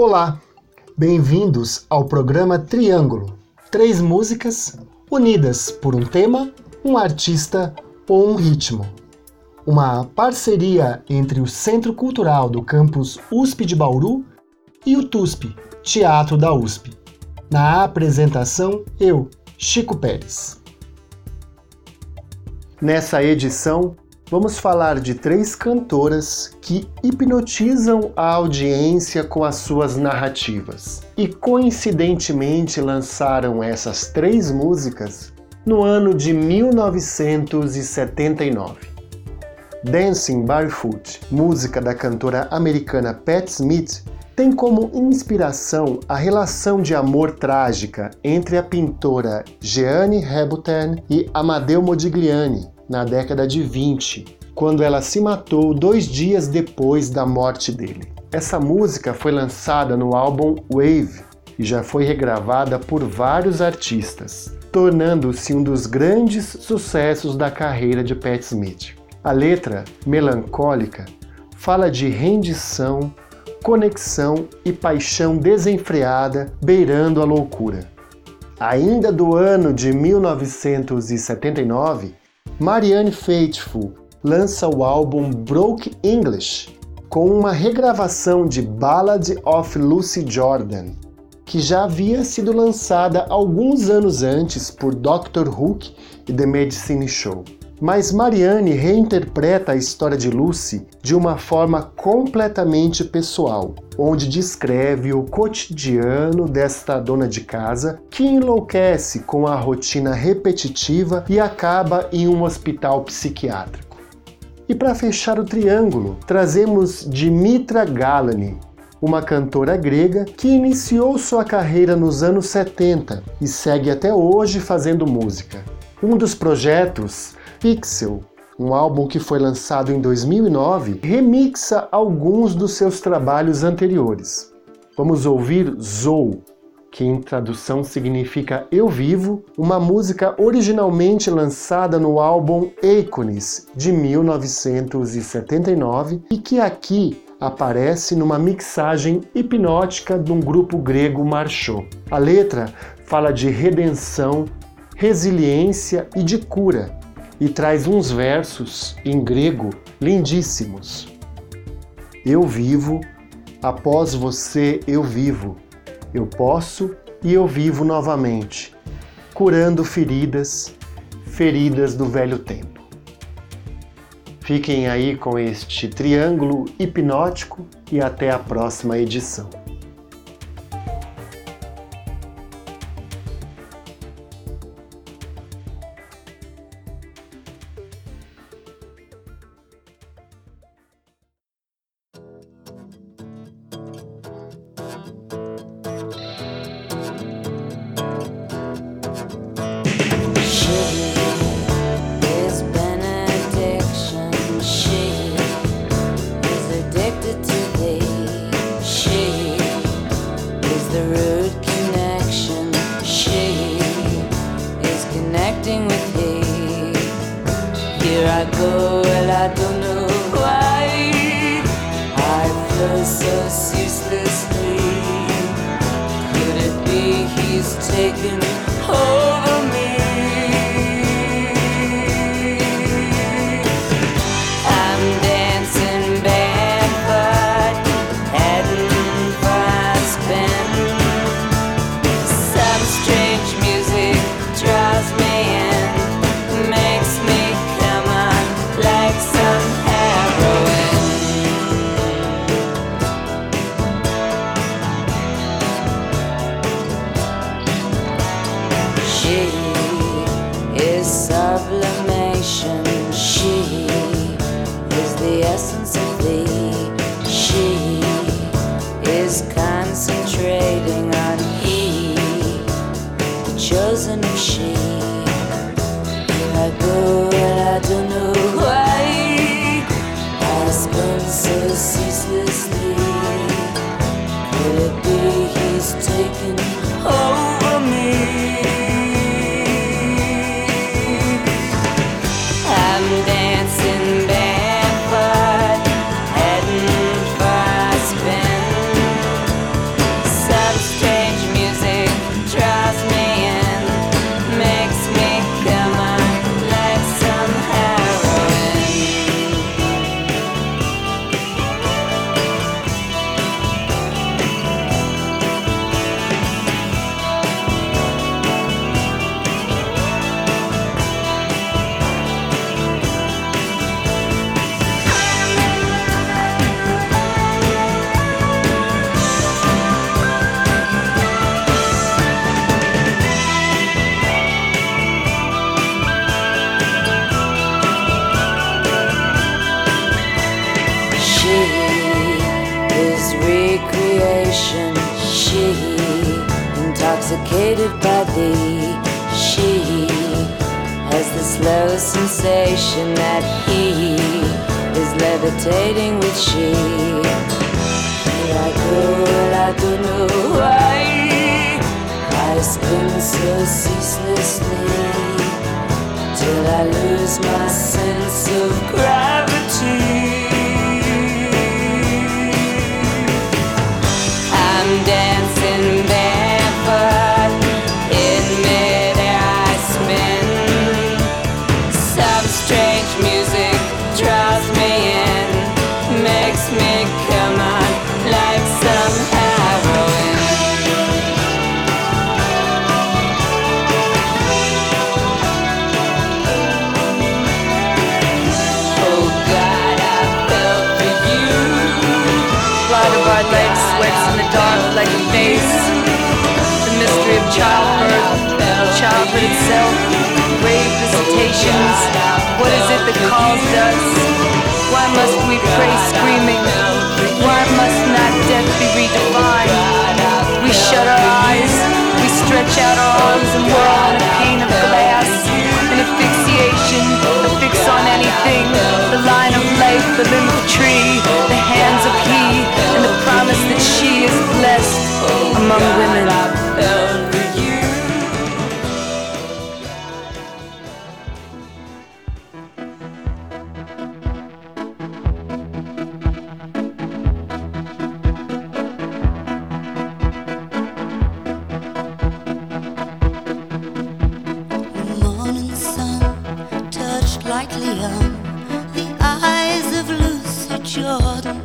Olá, bem-vindos ao programa Triângulo. Três músicas unidas por um tema, um artista ou um ritmo. Uma parceria entre o Centro Cultural do campus USP de Bauru e o TUSP, Teatro da USP. Na apresentação, eu, Chico Pérez. Nessa edição, vamos falar de três cantoras que hipnotizam a audiência com as suas narrativas. E coincidentemente lançaram essas três músicas no ano de 1979. Dancing Barefoot, música da cantora americana Pat Smith, tem como inspiração a relação de amor trágica entre a pintora Jeanne Hébuterne e Amadeu Modigliani na década de 20, quando ela se matou dois dias depois da morte dele. Essa música foi lançada no álbum Wave e já foi regravada por vários artistas, tornando-se um dos grandes sucessos da carreira de Pat Smith. A letra, melancólica, fala de rendição, conexão e paixão desenfreada beirando a loucura. Ainda do ano de 1979, Marianne Faithfull lança o álbum Broke English, com uma regravação de Ballad of Lucy Jordan, que já havia sido lançada alguns anos antes por Dr. Hook e The Medicine Show. Mas Marianne reinterpreta a história de Lucy de uma forma completamente pessoal, onde descreve o cotidiano desta dona de casa que enlouquece com a rotina repetitiva e acaba em um hospital psiquiátrico. E para fechar o triângulo, trazemos Dimitra Galani, uma cantora grega que iniciou sua carreira nos anos 70 e segue até hoje fazendo música. Um dos projetos Pixel, um álbum que foi lançado em 2009, remixa alguns dos seus trabalhos anteriores. Vamos ouvir Zou, que em tradução significa Eu Vivo, uma música originalmente lançada no álbum Eicones de 1979 e que aqui aparece numa mixagem hipnótica de um grupo grego Marchou. A letra fala de redenção, resiliência e de cura, e traz uns versos em grego lindíssimos. Eu vivo, após você eu vivo, eu posso e eu vivo novamente, curando feridas, feridas do velho tempo. Fiquem aí com este triângulo hipnótico e até a próxima edição. the root connection. She is connecting with me. Here I go, well, I don't know why. I feel so ceaselessly. Could it be he's taken? ceaselessly. Intoxicated by thee. She has the slow sensation that he is levitating with she. I go, I don't know why I spin so ceaselessly till I lose my sense of gravity. Like a face. The mystery of childbirth, childhood itself, grave visitations. What is it that calls us? Why must we pray screaming? Why must not death be redefined? We shut our eyes, we stretch out our arms and whirl in a pane of glass. Touched lightly on the eyes of Lucy Jordan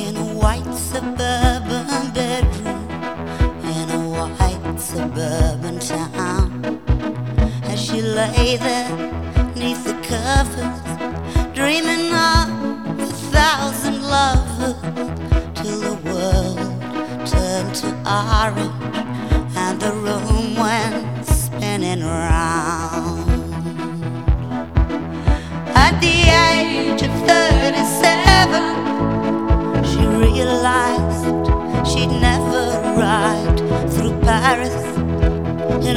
in a white suburban bedroom in a white suburban town. As she lay there neath the covers, dreaming of a thousand lovers, till the world turned to orange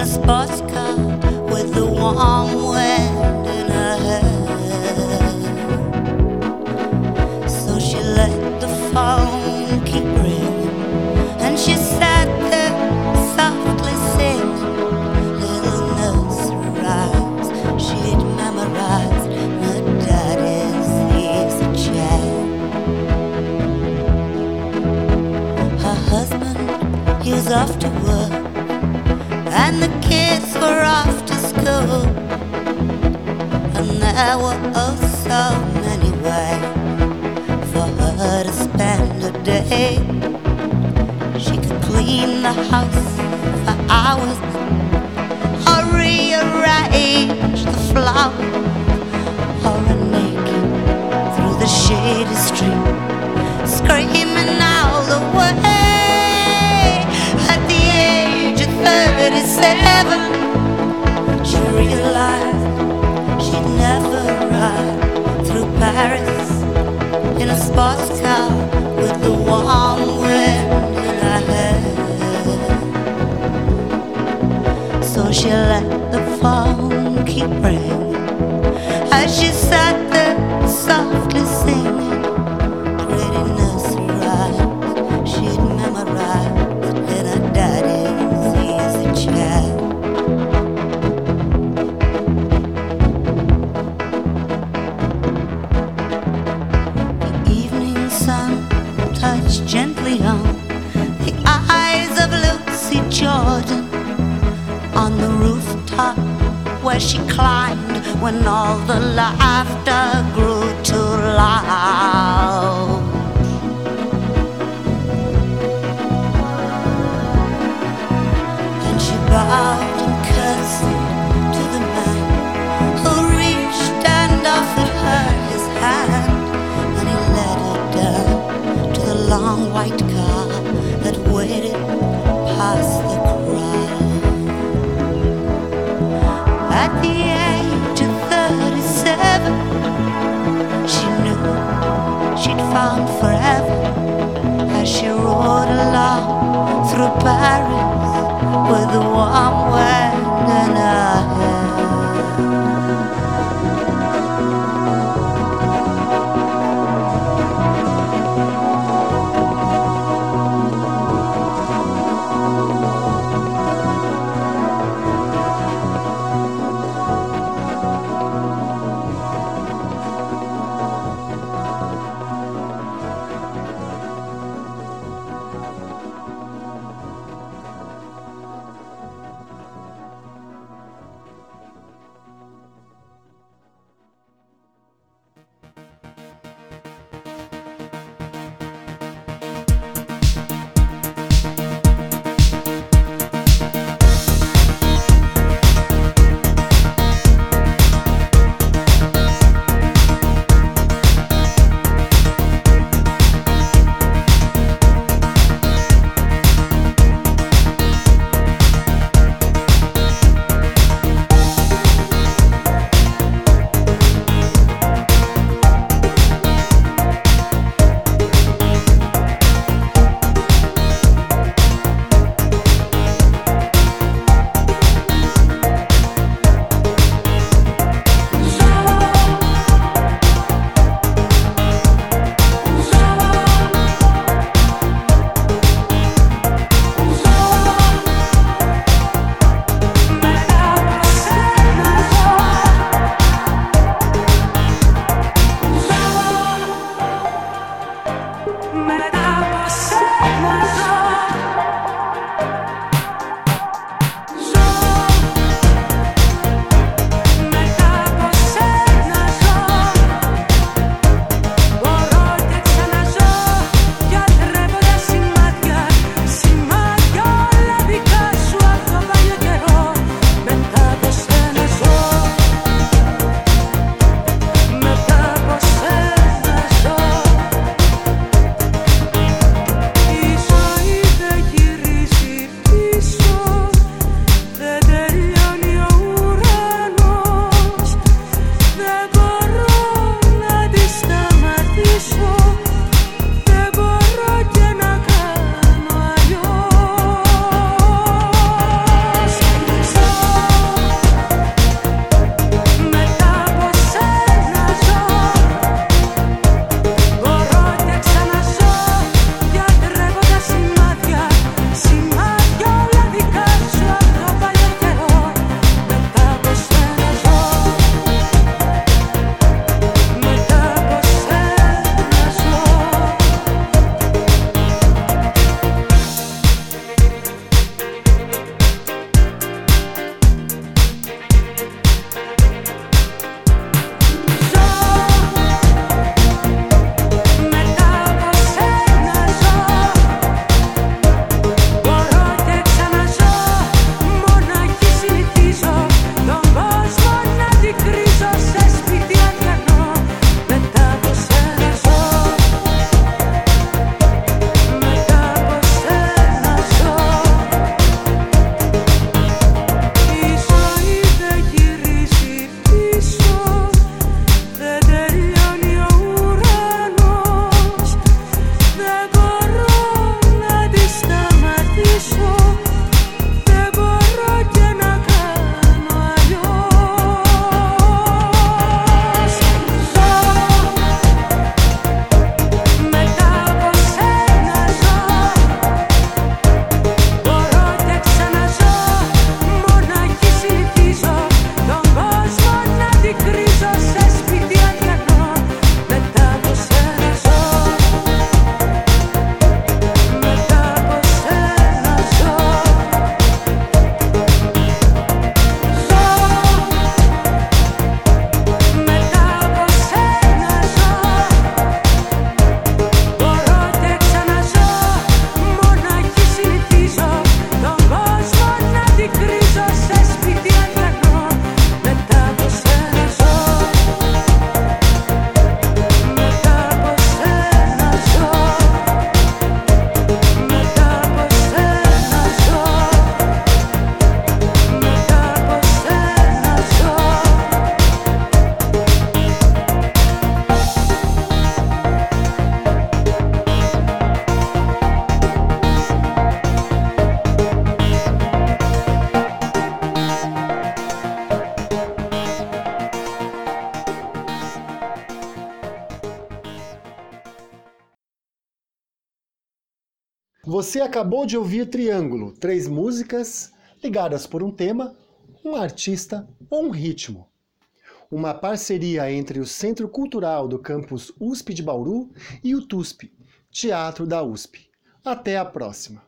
a sports car with the warm wind there were so many ways for her to spend a day. She could clean the house for hours or rearrange the flowers or a naked through the shady street, screaming all the way. At the age of 37, she realized ride through Paris in a sports car with the warm wind in her hair. So she let the phone keep ringing as she sat dog. expiring. Você acabou de ouvir Triângulo, três músicas ligadas por um tema, um artista ou um ritmo. Uma parceria entre o Centro Cultural do campus USP de Bauru e o TUSP, Teatro da USP. Até a próxima!